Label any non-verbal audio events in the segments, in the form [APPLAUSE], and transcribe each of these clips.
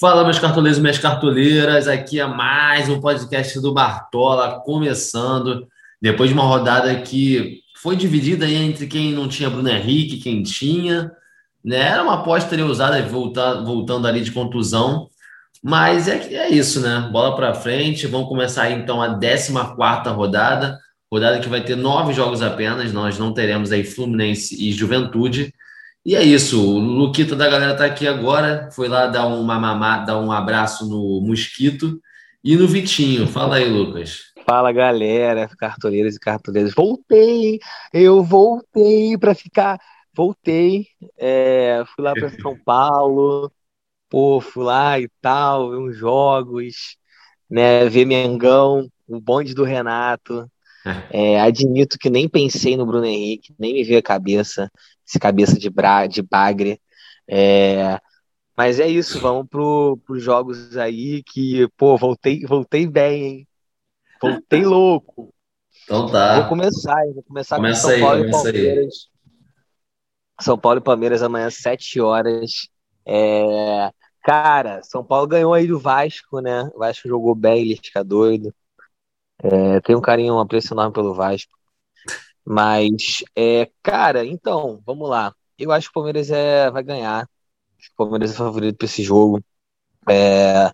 Fala, meus cartoleiros e minhas cartoleiras. Aqui é mais um podcast do Bartola, começando. Depois de uma rodada que foi dividida entre quem não tinha Bruno Henrique quem tinha. Né? Era uma aposta ali usada, voltar, voltando ali de contusão. Mas é, é isso, né? Bola para frente. Vamos começar aí, então a 14 rodada. Rodada que vai ter nove jogos apenas. Nós não teremos aí Fluminense e Juventude. E é isso, o Luquita da galera tá aqui agora, foi lá dar uma mamá, dar um abraço no Mosquito e no Vitinho. Fala aí, Lucas. Fala, galera, cartoleiros e cartoleiras. Voltei, eu voltei para ficar, voltei, é, fui lá para [LAUGHS] São Paulo, pô, fui lá e tal, ver uns jogos, né, ver Mengão, o bonde do Renato. [LAUGHS] É, admito que nem pensei no Bruno Henrique, nem me veio a cabeça esse cabeça de, bra, de bagre. É, mas é isso, vamos para os jogos aí que, pô, voltei, voltei bem, hein? Voltei [LAUGHS] louco. Então tá. Vou começar, vou começar começa com São aí, Paulo e Palmeiras. Aí. São Paulo e Palmeiras amanhã, 7 horas. É... Cara, São Paulo ganhou aí do Vasco, né? O Vasco jogou bem, ele fica doido. É, tem um carinho, um apreço enorme pelo Vasco. Mas, é, cara, então, vamos lá. Eu acho que o Palmeiras é, vai ganhar. O Palmeiras é favorito para esse jogo. É,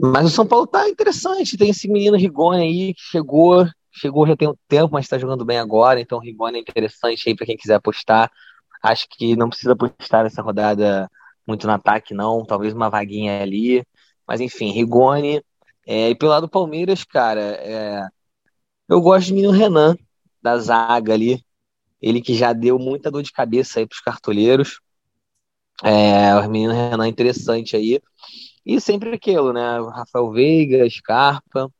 mas o São Paulo tá interessante. Tem esse menino Rigoni aí que chegou, chegou já tem um tempo, mas está jogando bem agora. Então, Rigoni é interessante aí para quem quiser apostar. Acho que não precisa apostar nessa rodada muito no ataque, não. Talvez uma vaguinha ali. Mas, enfim, Rigoni. É, e pelo lado do Palmeiras, cara, é, eu gosto do menino Renan da zaga ali. Ele que já deu muita dor de cabeça aí para os cartoleiros. É, o menino Renan interessante aí. E sempre aquilo, né? Rafael Veiga, Scarpa.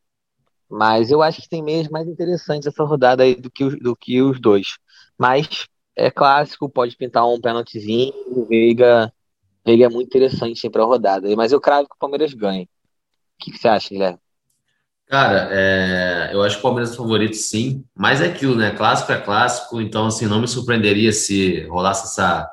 Mas eu acho que tem meias mais interessantes essa rodada aí do que, do que os dois. Mas é clássico, pode pintar um pênaltizinho. O Veiga, Veiga é muito interessante para a rodada. Mas eu cravo que o Palmeiras ganha. O que, que você acha, Guilherme? Cara, é, eu acho que o Palmeiras é favorito sim, mas é aquilo, né? Clássico é clássico, então assim, não me surpreenderia se rolasse essa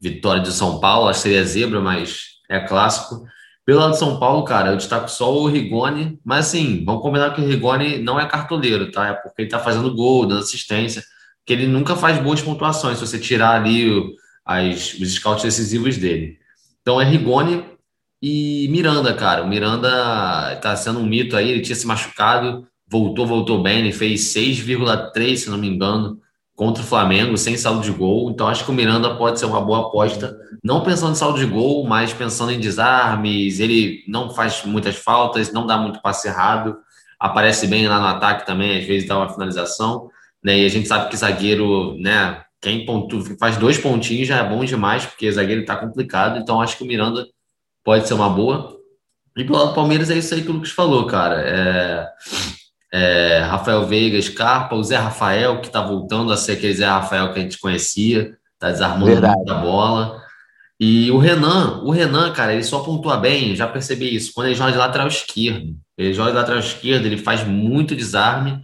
vitória de São Paulo, acho que seria zebra, mas é clássico. Pelo lado de São Paulo, cara, eu destaco só o Rigoni, mas assim, vamos combinar que o Rigoni não é cartoleiro, tá? É porque ele tá fazendo gol, dando assistência, que ele nunca faz boas pontuações, se você tirar ali as, os scouts decisivos dele. Então é Rigoni, e Miranda, cara, o Miranda tá sendo um mito aí, ele tinha se machucado, voltou, voltou bem, ele fez 6,3, se não me engano, contra o Flamengo, sem saldo de gol. Então acho que o Miranda pode ser uma boa aposta, não pensando em saldo de gol, mas pensando em desarmes. Ele não faz muitas faltas, não dá muito passe errado, aparece bem lá no ataque também, às vezes dá uma finalização. Né? E a gente sabe que zagueiro, né? Quem pontu, faz dois pontinhos já é bom demais, porque zagueiro tá complicado. Então acho que o Miranda pode ser uma boa. E pelo lado do Palmeiras é isso aí que o Lucas falou, cara. É, é, Rafael Veiga, Scarpa, o Zé Rafael, que tá voltando a ser aquele Zé Rafael que a gente conhecia, tá desarmando Verdade. muita bola. E o Renan, o Renan, cara, ele só pontua bem, já percebi isso, quando ele joga de lateral esquerdo. Ele joga de lateral esquerdo, ele faz muito desarme.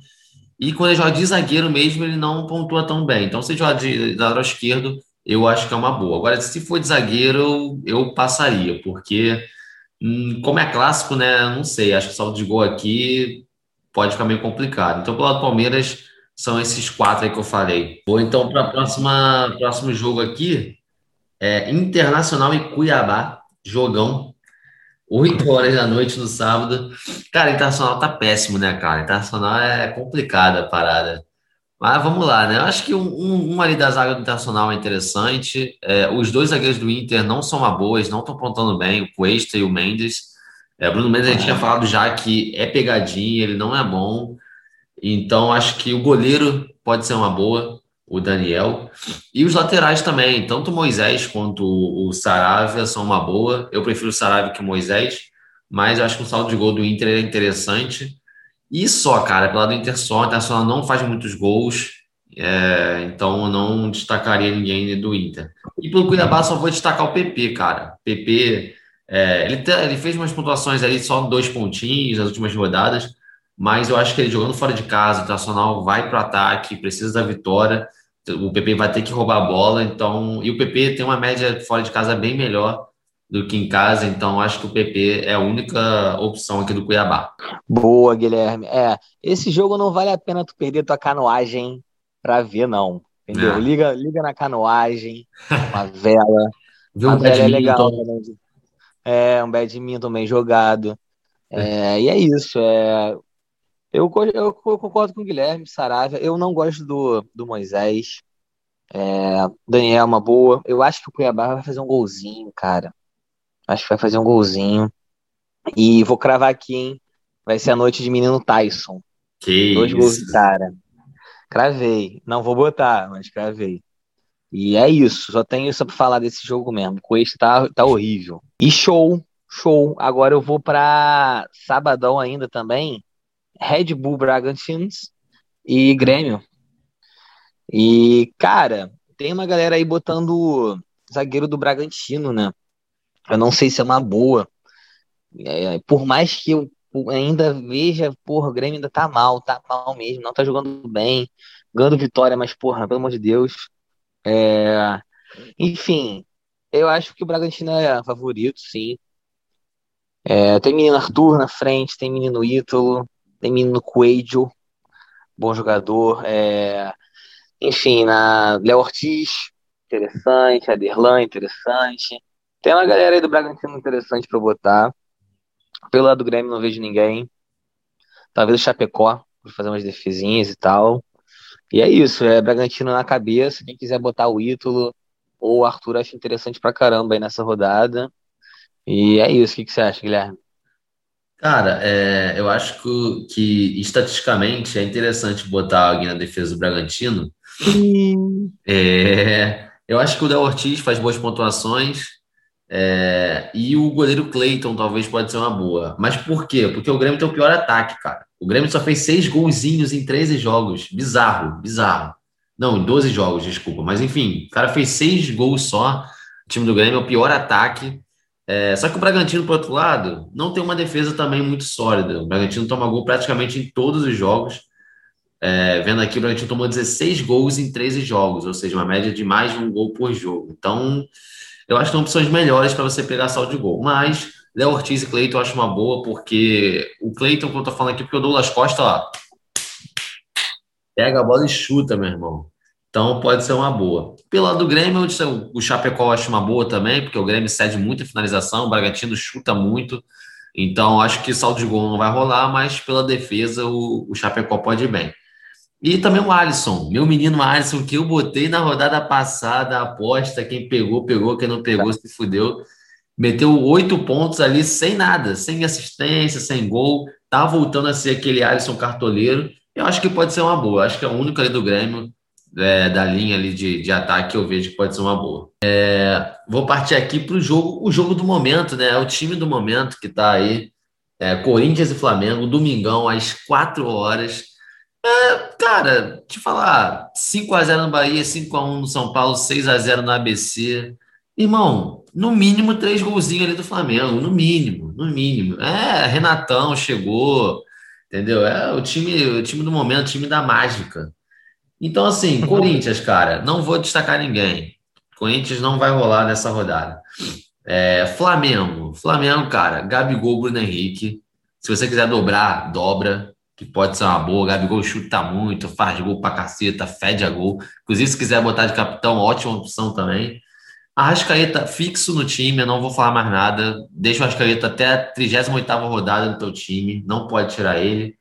E quando ele joga de zagueiro mesmo, ele não pontua tão bem. Então, se ele joga de lateral esquerdo, eu acho que é uma boa. Agora, se for de zagueiro, eu passaria, porque, hum, como é clássico, né? Não sei, acho que saldo de gol aqui pode ficar meio complicado. Então, pelo lado do Palmeiras, são esses quatro aí que eu falei. Vou então para o próximo jogo aqui: é Internacional e Cuiabá, jogão. 8 horas da noite no sábado. Cara, Internacional tá péssimo, né, cara? Internacional é complicada a parada. Mas vamos lá, né? Eu acho que um, um, ali da zaga do Internacional é interessante. É, os dois zagueiros do Inter não são uma boas, não estão apontando bem, o Cuesta e o Mendes. É, Bruno Mendes a gente tinha falado já que é pegadinha, ele não é bom. Então acho que o goleiro pode ser uma boa, o Daniel. E os laterais também, tanto o Moisés quanto o, o Saravia são uma boa. Eu prefiro o Saravia que o Moisés, mas acho que o saldo de gol do Inter é interessante. E só, cara, pelo lado do Inter só, o Internacional não faz muitos gols, é, então eu não destacaria ninguém do Inter. E pelo Cuiabá só vou destacar o PP, cara. PP, é, ele, ele fez umas pontuações ali, só dois pontinhos nas últimas rodadas, mas eu acho que ele jogando fora de casa, o Internacional vai para o ataque, precisa da vitória, o PP vai ter que roubar a bola, então, e o PP tem uma média fora de casa bem melhor do que em casa, então acho que o PP é a única opção aqui do Cuiabá. Boa, Guilherme. É, esse jogo não vale a pena tu perder tua canoagem pra ver, não. Entendeu? É. Liga, liga na canoagem, [LAUGHS] uma vela. Um vela é legal também. É, um badminton bem jogado. É, e é isso. É, eu, eu, concordo com o Guilherme Saravia. Eu não gosto do, do Moisés. É, Daniel é uma boa. Eu acho que o Cuiabá vai fazer um golzinho, cara. Acho que vai fazer um golzinho. E vou cravar aqui, hein? Vai ser a noite de menino Tyson. Que Dois isso. gols de cara. Cravei. Não vou botar, mas cravei. E é isso. Só tenho isso pra falar desse jogo mesmo. O Quest tá, tá horrível. E show. Show. Agora eu vou pra sabadão ainda também. Red Bull Bragantino e Grêmio. E, cara, tem uma galera aí botando zagueiro do Bragantino, né? Eu não sei se é uma boa. É, por mais que eu ainda veja, porra, o Grêmio ainda tá mal, tá mal mesmo, não tá jogando bem, ganhando vitória, mas, porra, pelo amor de Deus. É... Enfim, eu acho que o Bragantino é favorito, sim. É, tem menino Arthur na frente, tem menino Ítalo, tem menino Coelho, bom jogador. É... Enfim, na Léo Ortiz, interessante. Aderlan, interessante. Tem uma galera aí do Bragantino interessante para botar. Pelo lado do Grêmio não vejo ninguém. Talvez o Chapecó, por fazer umas defesinhas e tal. E é isso, é Bragantino na cabeça. Quem quiser botar o Ítalo ou o Arthur, acho interessante pra caramba aí nessa rodada. E é isso, o que, que você acha, Guilherme? Cara, é, eu acho que, que estatisticamente é interessante botar alguém na defesa do Bragantino. É, eu acho que o Del Ortiz faz boas pontuações. É, e o goleiro Cleiton talvez pode ser uma boa. Mas por quê? Porque o Grêmio tem o pior ataque, cara. O Grêmio só fez seis golzinhos em 13 jogos. Bizarro, bizarro. Não, em 12 jogos, desculpa. Mas enfim, o cara fez seis gols só. O time do Grêmio é o pior ataque. É, só que o Bragantino, por outro lado, não tem uma defesa também muito sólida. O Bragantino toma gol praticamente em todos os jogos. É, vendo aqui, o Bragantino tomou 16 gols em 13 jogos, ou seja, uma média de mais de um gol por jogo. Então, eu acho que são opções melhores para você pegar saldo de gol. Mas Léo Ortiz e Cleiton eu acho uma boa, porque o Cleiton, que eu tô falando aqui, porque o Douglas Costa, ó, pega a bola e chuta, meu irmão. Então pode ser uma boa. Pelo lado do Grêmio, o Chapecó eu acho uma boa também, porque o Grêmio cede muita finalização, o Bragantino chuta muito. Então acho que saldo de gol não vai rolar, mas pela defesa o, o Chapecó pode ir bem. E também o Alisson, meu menino Alisson, que eu botei na rodada passada, aposta, quem pegou, pegou, quem não pegou, se fudeu. Meteu oito pontos ali sem nada, sem assistência, sem gol. Tá voltando a ser aquele Alisson cartoleiro. Eu acho que pode ser uma boa. Acho que é o único ali do Grêmio é, da linha ali de, de ataque, eu vejo que pode ser uma boa. É, vou partir aqui para o jogo, o jogo do momento, né? É o time do momento que está aí. É, Corinthians e Flamengo, domingão, às 4 horas. É, cara, te falar, 5x0 no Bahia, 5x1 no São Paulo, 6x0 no ABC. Irmão, no mínimo três golzinhos ali do Flamengo, no mínimo, no mínimo. É, Renatão chegou, entendeu? É o time, o time do momento, o time da mágica. Então, assim, uhum. Corinthians, cara, não vou destacar ninguém. Corinthians não vai rolar nessa rodada. É, Flamengo. Flamengo, cara, Gabigol, Bruno Henrique. Se você quiser dobrar, dobra, que pode ser uma boa. Gabigol chuta muito, faz gol pra caceta, fede a gol. Inclusive, se quiser botar de capitão, ótima opção também. Arrascaeta fixo no time, eu não vou falar mais nada. Deixa o Arrascaeta até a 38 rodada do teu time, não pode tirar ele.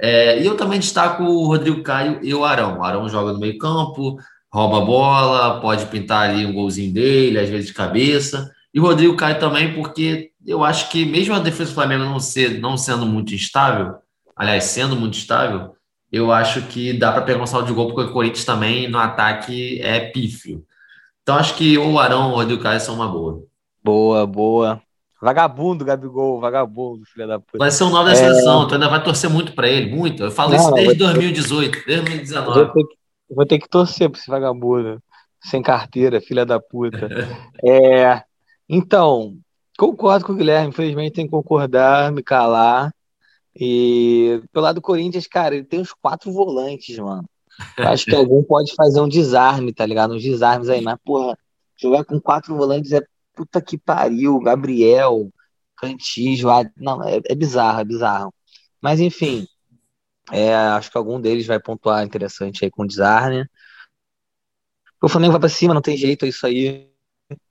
É, e eu também destaco o Rodrigo Caio e o Arão. O Arão joga no meio campo, rouba a bola, pode pintar ali um golzinho dele, às vezes de cabeça. E o Rodrigo Caio também, porque eu acho que mesmo a defesa do Flamengo não, ser, não sendo muito instável, aliás, sendo muito estável, eu acho que dá para pegar um saldo de gol, porque o Corinthians também no ataque é pífio. Então acho que ou o Arão ou o Rodrigo Caio são uma boa. Boa, boa. Vagabundo, Gabigol, vagabundo, filha da puta. Vai ser o nome da é... seleção, tu ainda vai torcer muito pra ele, muito. Eu falo não, isso desde 2018, desde 2019. Vou ter, que, vou ter que torcer pra esse vagabundo, sem carteira, filha da puta. [LAUGHS] é, então, concordo com o Guilherme, infelizmente tem que concordar, me calar. E pelo lado do Corinthians, cara, ele tem uns quatro volantes, mano. Eu acho que algum pode fazer um desarme, tá ligado? Uns desarmes aí, mas, porra, jogar com quatro volantes é puta que pariu, Gabriel, Cantijo, não, é, é bizarro, é bizarro. Mas enfim, é, acho que algum deles vai pontuar interessante aí com o Desarne. O Flamengo vai pra cima, não tem jeito, é isso aí.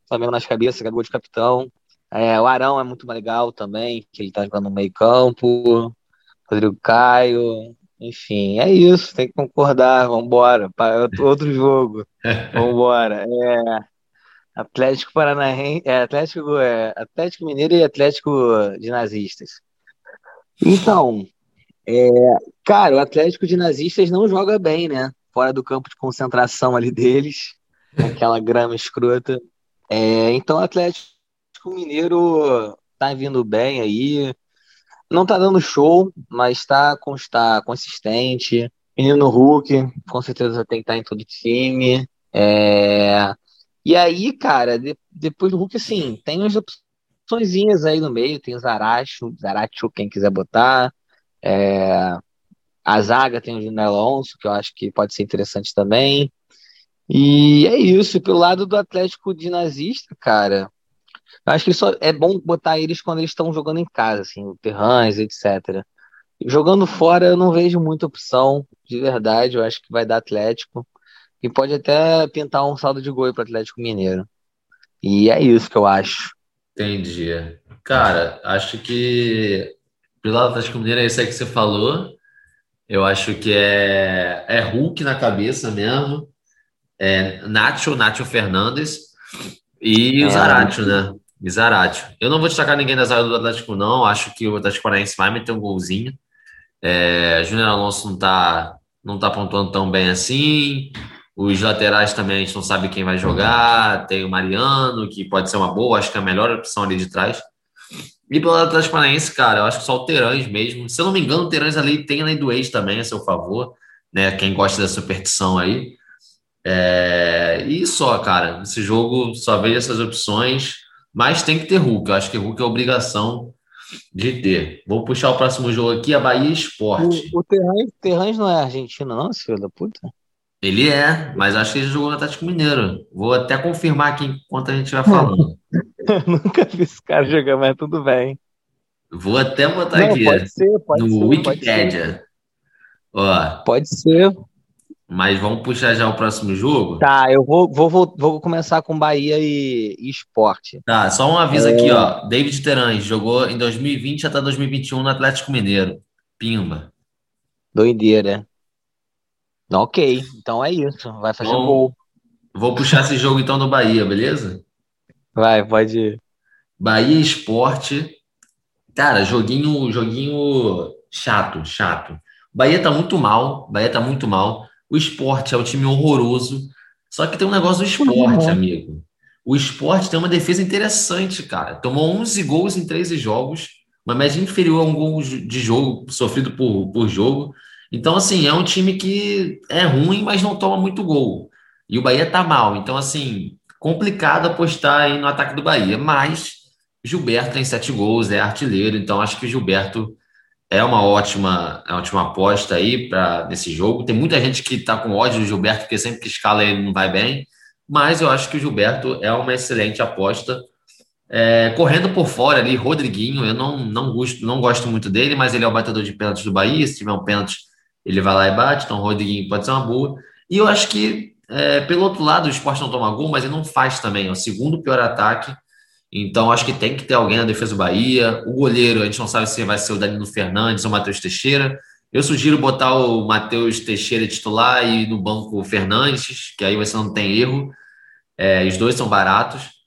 Flamengo nas cabeças, gol de capitão. É, o Arão é muito legal também, que ele tá jogando no meio campo. Rodrigo Caio. Enfim, é isso, tem que concordar, vambora. Para outro jogo. [LAUGHS] Vambora. É, Atlético Paranaense, é, Atlético, é, Atlético Mineiro e Atlético de Nazistas. Então, é, cara, o Atlético de Nazistas não joga bem, né? Fora do campo de concentração ali deles, [LAUGHS] aquela grama escrota. É, então, o Atlético Mineiro tá vindo bem aí. Não tá dando show, mas tá, tá consistente. Menino Hulk, com certeza tem que estar em todo time. É, e aí, cara, de, depois do Hulk, assim, tem umas opções aí no meio, tem o Zaracho, Zaracho, quem quiser botar. É, a zaga tem o Júnior Alonso, que eu acho que pode ser interessante também. E é isso, pelo lado do Atlético de Nazista, cara. Eu acho que só é bom botar eles quando eles estão jogando em casa, assim, o Terrans, etc. Jogando fora, eu não vejo muita opção, de verdade. Eu acho que vai dar Atlético. E pode até pintar um saldo de gol para Atlético Mineiro. E é isso que eu acho. Entendi. Cara, acho que pelo Atlético Mineiro é isso aí que você falou. Eu acho que é, é Hulk na cabeça mesmo. É Nacho, Nacho Fernandes e o é. Zaratio, né? E Zaratio. Eu não vou destacar ninguém da zaga do Atlético, não. Acho que o Atlético Paranaense vai meter um golzinho. É, Júnior Alonso não tá, não tá pontuando tão bem assim. Os laterais também a gente não sabe quem vai jogar. Tem o Mariano, que pode ser uma boa, acho que é a melhor opção ali de trás. E pelo lado Atlético Paranaense, cara, eu acho que só o Terãs mesmo. Se eu não me engano, o Terãs ali tem a lei do ex também a seu favor, né? Quem gosta da superstição aí. É... E só, cara, nesse jogo só vejo essas opções, mas tem que ter Hulk. Eu acho que Hulk é obrigação de ter. Vou puxar o próximo jogo aqui, a Bahia Esporte. O, o Terãs não é argentino, não, filho da puta? Ele é, mas acho que ele jogou no Atlético Mineiro. Vou até confirmar aqui enquanto a gente vai falando. [LAUGHS] Nunca vi esse cara jogar, mas tudo bem. Vou até botar Não, aqui pode ser, pode no ser, Wikipedia. Ó, pode ser. Mas vamos puxar já o próximo jogo? Tá, eu vou, vou, vou, vou começar com Bahia e, e Esporte. Tá, só um aviso é... aqui, ó. David Terãs jogou em 2020 até 2021 no Atlético Mineiro. Pimba. Doideira. Ok, então é isso. Vai fazer Bom, gol. Vou puxar esse jogo então do Bahia, beleza? Vai, pode ir. Bahia Esporte. Cara, joguinho, joguinho chato, chato. Bahia tá muito mal, Bahia tá muito mal. O esporte é um time horroroso. Só que tem um negócio do esporte, uhum. amigo. O esporte tem uma defesa interessante, cara. Tomou 11 gols em 13 jogos, uma média inferior a um gol de jogo sofrido por, por jogo. Então, assim, é um time que é ruim, mas não toma muito gol. E o Bahia tá mal. Então, assim, complicado apostar aí no ataque do Bahia. Mas Gilberto tem sete gols, é artilheiro. Então, acho que o Gilberto é uma ótima, é uma ótima aposta aí para nesse jogo. Tem muita gente que tá com ódio do Gilberto, porque sempre que escala ele não vai bem. Mas eu acho que o Gilberto é uma excelente aposta. É, correndo por fora ali, Rodriguinho, eu não, não, gosto, não gosto muito dele, mas ele é o batedor de pênaltis do Bahia. Se tiver um pênalti, ele vai lá e bate, então Rodriguinho pode ser uma boa. E eu acho que, é, pelo outro lado, o esporte não toma gol, mas ele não faz também. É o segundo pior ataque. Então, acho que tem que ter alguém na defesa do Bahia. O goleiro, a gente não sabe se vai ser o Danilo Fernandes ou o Matheus Teixeira. Eu sugiro botar o Matheus Teixeira titular e no banco o Fernandes, que aí você não tem erro. É, os dois são baratos.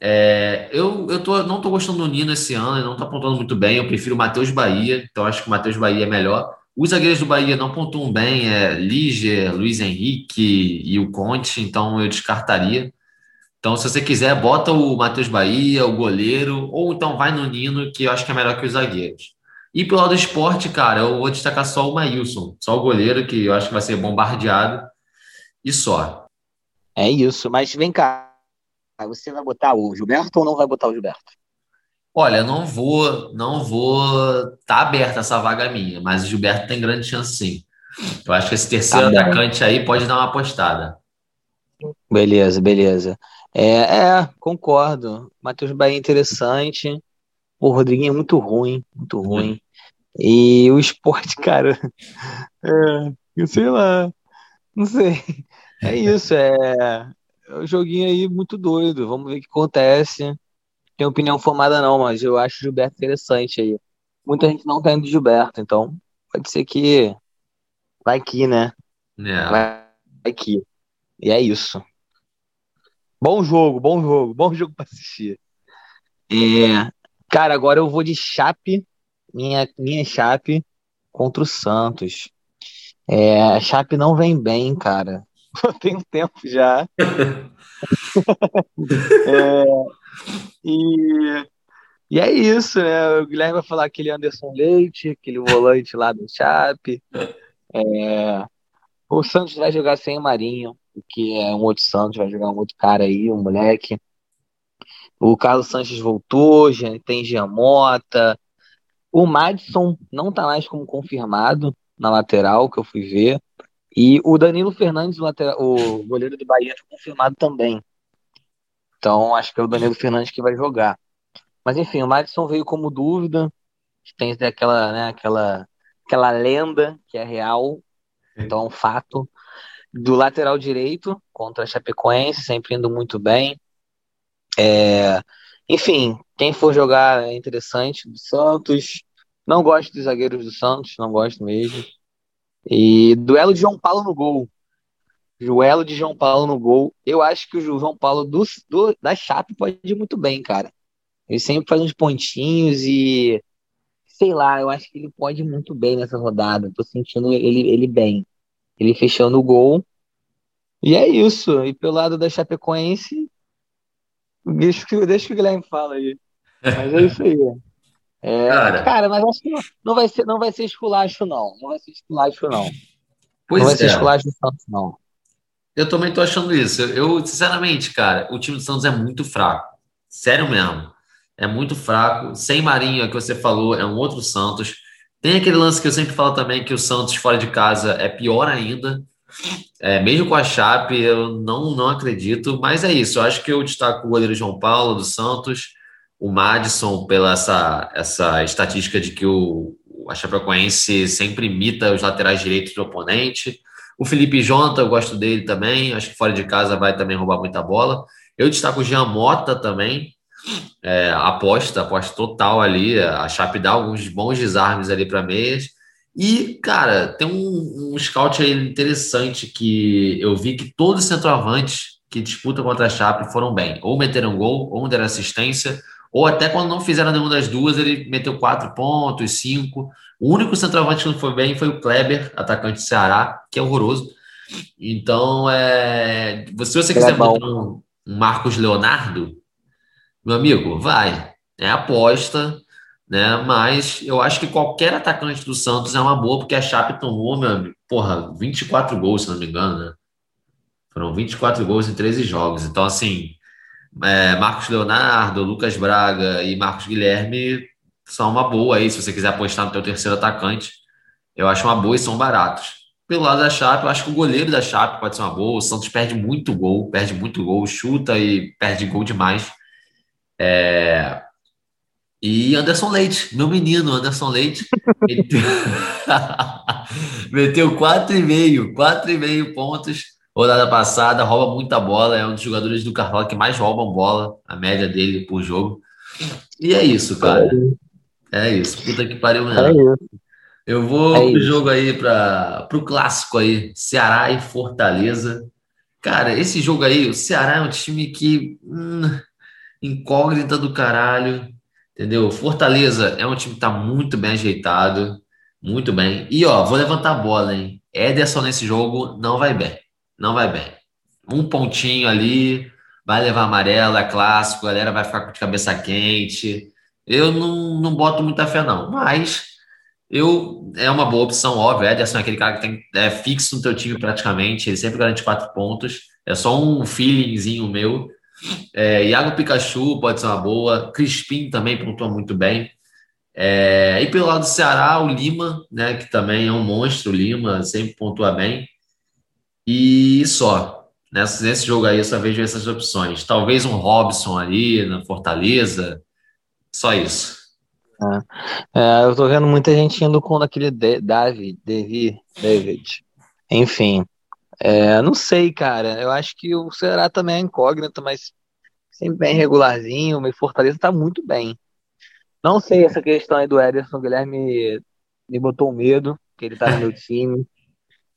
É, eu eu tô, não estou gostando do Nino esse ano, ele não está apontando muito bem. Eu prefiro o Matheus Bahia, então acho que o Matheus Bahia é melhor. Os zagueiros do Bahia não pontuam bem, é Liger, Luiz Henrique e o Conte, então eu descartaria. Então, se você quiser, bota o Matheus Bahia, o goleiro, ou então vai no Nino, que eu acho que é melhor que os zagueiros. E pelo lado do esporte, cara, eu vou destacar só o Maílson, só o goleiro, que eu acho que vai ser bombardeado, e só. É isso, mas vem cá, você vai botar o Gilberto ou não vai botar o Gilberto? Olha, não vou, não vou. Tá aberta essa vaga minha, mas o Gilberto tem grande chance sim. Eu acho que esse terceiro tá atacante aí pode dar uma apostada. Beleza, beleza. É, é, concordo. Matheus Bahia é interessante. O Rodriguinho é muito ruim, muito ruim. E o esporte, [LAUGHS] cara, é, eu sei lá, não sei. É isso, é, é um joguinho aí muito doido. Vamos ver o que acontece. Tenho opinião formada não, mas eu acho o Gilberto interessante aí. Muita gente não tá indo de Gilberto, então pode ser que vai que, né? É. Vai, que. E é isso. Bom jogo, bom jogo, bom [LAUGHS] jogo pra assistir. É, cara, agora eu vou de Chape, minha, minha Chape contra o Santos. É, a Chape não vem bem, cara. [LAUGHS] Tem um tempo já. [LAUGHS] é, e, e é isso, né? O Guilherme vai falar aquele Anderson Leite, aquele volante lá do Chape. É, o Santos vai jogar sem o Marinho, que é um outro Santos, vai jogar um outro cara aí, um moleque. O Carlos Sanches voltou, já tem Giamota. O Madison não tá mais como confirmado na lateral, que eu fui ver. E o Danilo Fernandes, o, lateral, o goleiro do Bahia, tá confirmado também. Então, acho que é o Danilo Fernandes que vai jogar. Mas enfim, o Madison veio como dúvida. Tem aquela, né, aquela, aquela lenda que é real, então é um fato. Do lateral direito contra a Chapecoense, sempre indo muito bem. É, enfim, quem for jogar é interessante. Do Santos. Não gosto dos zagueiros do Santos, não gosto mesmo. E duelo de João Paulo no gol. Duelo de João Paulo no gol. Eu acho que o João Paulo do, do, da Chape pode ir muito bem, cara. Ele sempre faz uns pontinhos e. Sei lá, eu acho que ele pode ir muito bem nessa rodada. Tô sentindo ele, ele bem. Ele fechando o gol. E é isso. E pelo lado da Chapecoense, deixa que, deixa que o Guilherme fala aí. Mas é isso aí. É, cara, cara, mas acho que não, não, vai ser, não vai ser esculacho, não. Não vai ser esculacho, não. Pois não vai é. ser esculacho do Santos, não. Eu também tô achando isso. Eu, sinceramente, cara, o time do Santos é muito fraco. Sério mesmo. É muito fraco. Sem Marinho, é que você falou, é um outro Santos. Tem aquele lance que eu sempre falo também, que o Santos fora de casa é pior ainda. É, mesmo com a Chape, eu não, não acredito. Mas é isso. Eu acho que eu destaco o goleiro João Paulo do Santos o Madison pela essa, essa estatística de que o, a Chapecoense sempre imita os laterais direitos do oponente. O Felipe Jonta, eu gosto dele também, acho que fora de casa vai também roubar muita bola. Eu destaco o Jean Mota também, é, aposta, aposta total ali. A Chape dá alguns bons desarmes ali para meias. E, cara, tem um, um scout aí interessante que eu vi que todos os centroavantes que disputam contra a Chape foram bem. Ou meteram gol, ou deram assistência, ou até quando não fizeram nenhuma das duas, ele meteu quatro pontos, cinco. O único centroavante que não foi bem foi o Kleber, atacante do Ceará, que é horroroso. Então, é... se você quiser é botar um, um Marcos Leonardo, meu amigo, vai. É aposta, né? Mas eu acho que qualquer atacante do Santos é uma boa, porque a Chape tomou, meu amigo, porra, 24 gols, se não me engano, né? Foram 24 gols em 13 jogos. Então, assim, é, Marcos Leonardo, Lucas Braga e Marcos Guilherme são uma boa aí, se você quiser apostar no teu terceiro atacante. Eu acho uma boa e são baratos. Pelo lado da Chape, eu acho que o goleiro da Chape pode ser uma boa. O Santos perde muito gol, perde muito gol, chuta e perde gol demais. É... E Anderson Leite, meu menino, Anderson Leite, [LAUGHS] meteu 4,5, 4,5 pontos Rodada passada, rouba muita bola, é um dos jogadores do Cartola que mais roubam bola, a média dele por jogo. E é isso, cara. É isso. Puta que pariu. É isso. Eu vou é pro jogo aí, para pro clássico aí, Ceará e Fortaleza. Cara, esse jogo aí, o Ceará é um time que. Hum, incógnita do caralho. Entendeu? Fortaleza é um time que tá muito bem ajeitado. Muito bem. E ó, vou levantar a bola, hein? Ederson nesse jogo não vai bem não vai bem. Um pontinho ali, vai levar amarelo, é clássico, a galera vai ficar com de cabeça quente. Eu não, não boto muita fé, não. Mas eu é uma boa opção, óbvio. Ederson é aquele cara que tem, é fixo no teu time praticamente, ele sempre garante quatro pontos. É só um feelingzinho meu. É, Iago Pikachu pode ser uma boa. Crispim também pontua muito bem. É, e pelo lado do Ceará, o Lima, né, que também é um monstro, o Lima sempre pontua bem. E só. Nesse, nesse jogo aí eu só vejo essas opções. Talvez um Robson ali na Fortaleza. Só isso. É. É, eu tô vendo muita gente indo com aquele David, David, David. Enfim. É, não sei, cara. Eu acho que o Ceará também é incógnito, mas sempre bem regularzinho. O Fortaleza tá muito bem. Não sei essa questão aí do Ederson. O Guilherme me botou medo, que ele tá no meu [LAUGHS] time.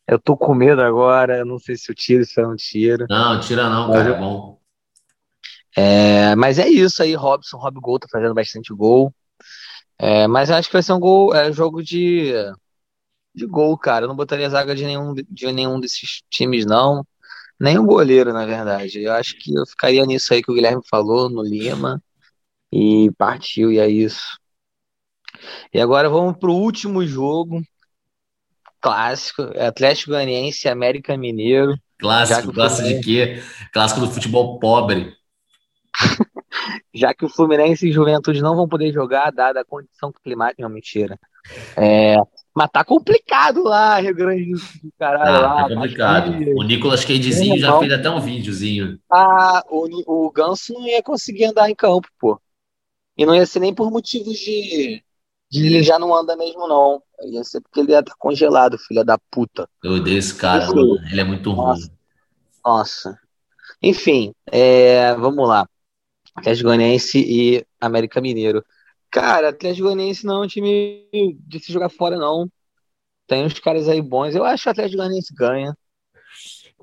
Eu tô com medo agora. Eu não sei se eu tiro, se eu não tiro. Não, tira não, cara. É bom. É, mas é isso aí, Robson. Rob Gol tá fazendo bastante gol. É, mas acho que vai ser um gol, é, jogo de de gol, cara. Eu não botaria zaga de nenhum, de nenhum desses times, não. Nem o goleiro, na verdade. Eu acho que eu ficaria nisso aí que o Guilherme falou, no Lima. E partiu, e é isso. E agora vamos pro último jogo. Clássico. Atlético Goianiense América Mineiro. Clássico, clássico de quê? Clássico do futebol pobre. [LAUGHS] já que o Fluminense e Juventude não vão poder jogar, dada a condição climática. Não, mentira. É, mas tá complicado lá, Rio Grande do Sul, caralho. Ah, lá, tá complicado. O Nicolas Cagezinho já fez até um videozinho. Ah, o, o Ganso não ia conseguir andar em campo, pô. E não ia ser nem por motivos de, de ele já não anda mesmo, não. Ia ser porque ele ia estar congelado, filha da puta. Eu odeio esse cara, mano. Ele é muito Nossa. ruim. Nossa. Enfim, é, vamos lá. Atlético Goianiense e América Mineiro. Cara, Atlético Goianiense não é um time de se jogar fora, não. Tem uns caras aí bons. Eu acho que o Atlético Goianiense ganha.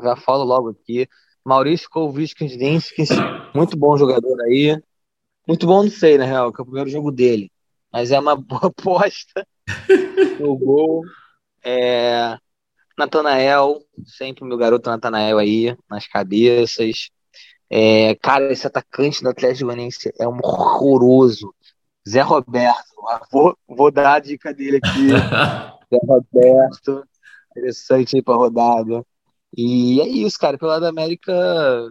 Já falo logo aqui. Maurício Kovic-Kensdinski, muito bom jogador aí. Muito bom, não sei, na real, que é o primeiro jogo dele. Mas é uma [LAUGHS] boa aposta. o gol. É... Natanael, sempre meu garoto Natanael aí, nas cabeças. É... Cara, esse atacante do Atlético Goianiense é um horroroso. Zé Roberto. Vou, vou dar a dica dele aqui. [LAUGHS] Zé Roberto. Interessante aí pra rodada. E é isso, cara. Pelo lado da América,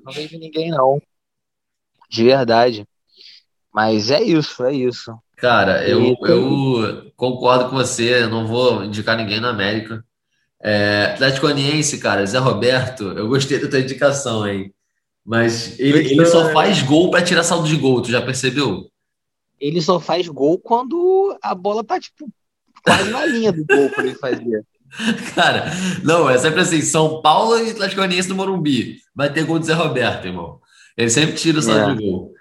não vejo ninguém, não. De verdade. Mas é isso, é isso. Cara, eu, eu concordo com você. Não vou indicar ninguém na América. É, Atlético Goianiense, cara, Zé Roberto, eu gostei da tua indicação aí. Mas ele, ele só faz gol para tirar saldo de gol, tu já percebeu? Ele só faz gol quando a bola tá, tipo, quase na linha do gol pra ele fazer. [LAUGHS] Cara, não, é sempre assim, São Paulo e Atlético Goianiense no Morumbi. Vai ter gol do Zé Roberto, irmão. Ele sempre tira o saldo é. de gol.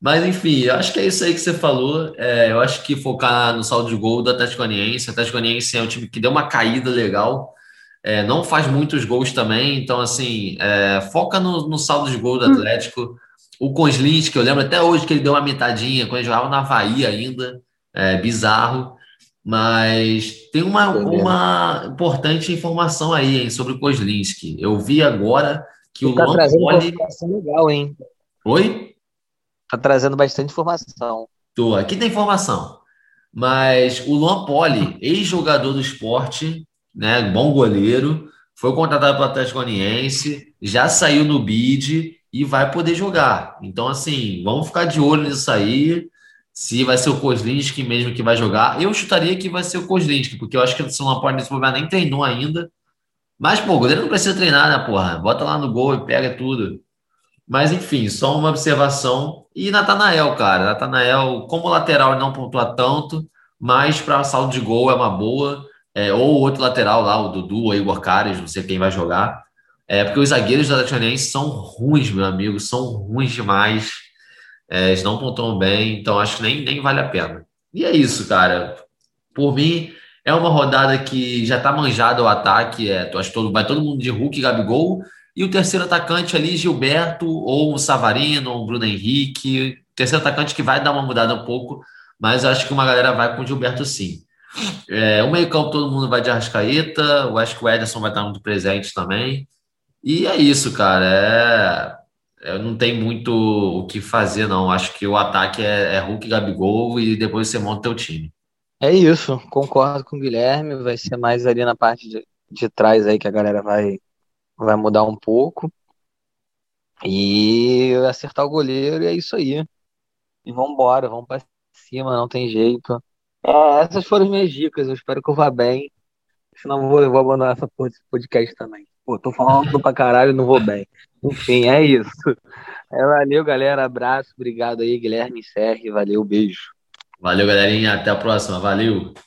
Mas, enfim, eu acho que é isso aí que você falou. É, eu acho que focar no saldo de gol do Atlético Goianiense. O Atlético Goianiense é um time que deu uma caída legal. É, não faz muitos gols também. Então, assim, é, foca no, no saldo de gol do hum. O que eu lembro até hoje que ele deu uma mitadinha quando ele jogava na Havaí ainda, é, bizarro. Mas tem uma, uma importante informação aí hein, sobre o Kozlinski. Eu vi agora que ele o tá Luan trazendo Poli... informação legal, hein? Oi? Tá trazendo bastante informação. Tô, aqui tem informação. Mas o Luan Poli, ex-jogador do esporte, né, bom goleiro, foi contratado pelo Atlético Goianiense, já saiu no bid e vai poder jogar. Então, assim, vamos ficar de olho nisso aí. Se vai ser o Kozlinski mesmo que vai jogar. Eu chutaria que vai ser o Kozlinski, porque eu acho que o São Paulo nesse momento nem treinou ainda. Mas, pô, o goleiro não precisa treinar, né, porra? Bota lá no gol e pega tudo. Mas, enfim, só uma observação. E Natanael, cara. Natanael, como lateral, não pontua tanto, mas para saldo de gol é uma boa. É, ou outro lateral lá, o Dudu ou Igor Cares, não sei quem vai jogar. É porque os zagueiros da Atlético são ruins, meu amigo, são ruins demais. É, eles não pontuam bem, então acho que nem, nem vale a pena. E é isso, cara. Por mim, é uma rodada que já tá manjado o ataque. É, acho todo, vai todo mundo de Hulk e Gabigol. E o terceiro atacante ali, Gilberto, ou o Savarino, ou o Bruno Henrique. Terceiro atacante que vai dar uma mudada um pouco, mas acho que uma galera vai com o Gilberto sim. É, o meio-campo todo mundo vai de Arrascaeta, eu acho que o Ederson vai estar muito presente também. E é isso, cara. É, é, não tem muito o que fazer, não. Acho que o ataque é, é Hulk, Gabigol e depois você monta o teu time. É isso, concordo com o Guilherme. Vai ser mais ali na parte de, de trás aí que a galera vai, vai mudar um pouco. E acertar o goleiro, e é isso aí. E vambora, vamos pra cima, não tem jeito. É, essas foram as minhas dicas. Eu espero que eu vá bem. Senão eu vou, eu vou abandonar essa podcast também. Pô, tô falando pra caralho, não vou bem. Enfim, é isso. É, valeu, galera. Abraço. Obrigado aí, Guilherme Serri. Valeu, beijo. Valeu, galerinha. Até a próxima. Valeu.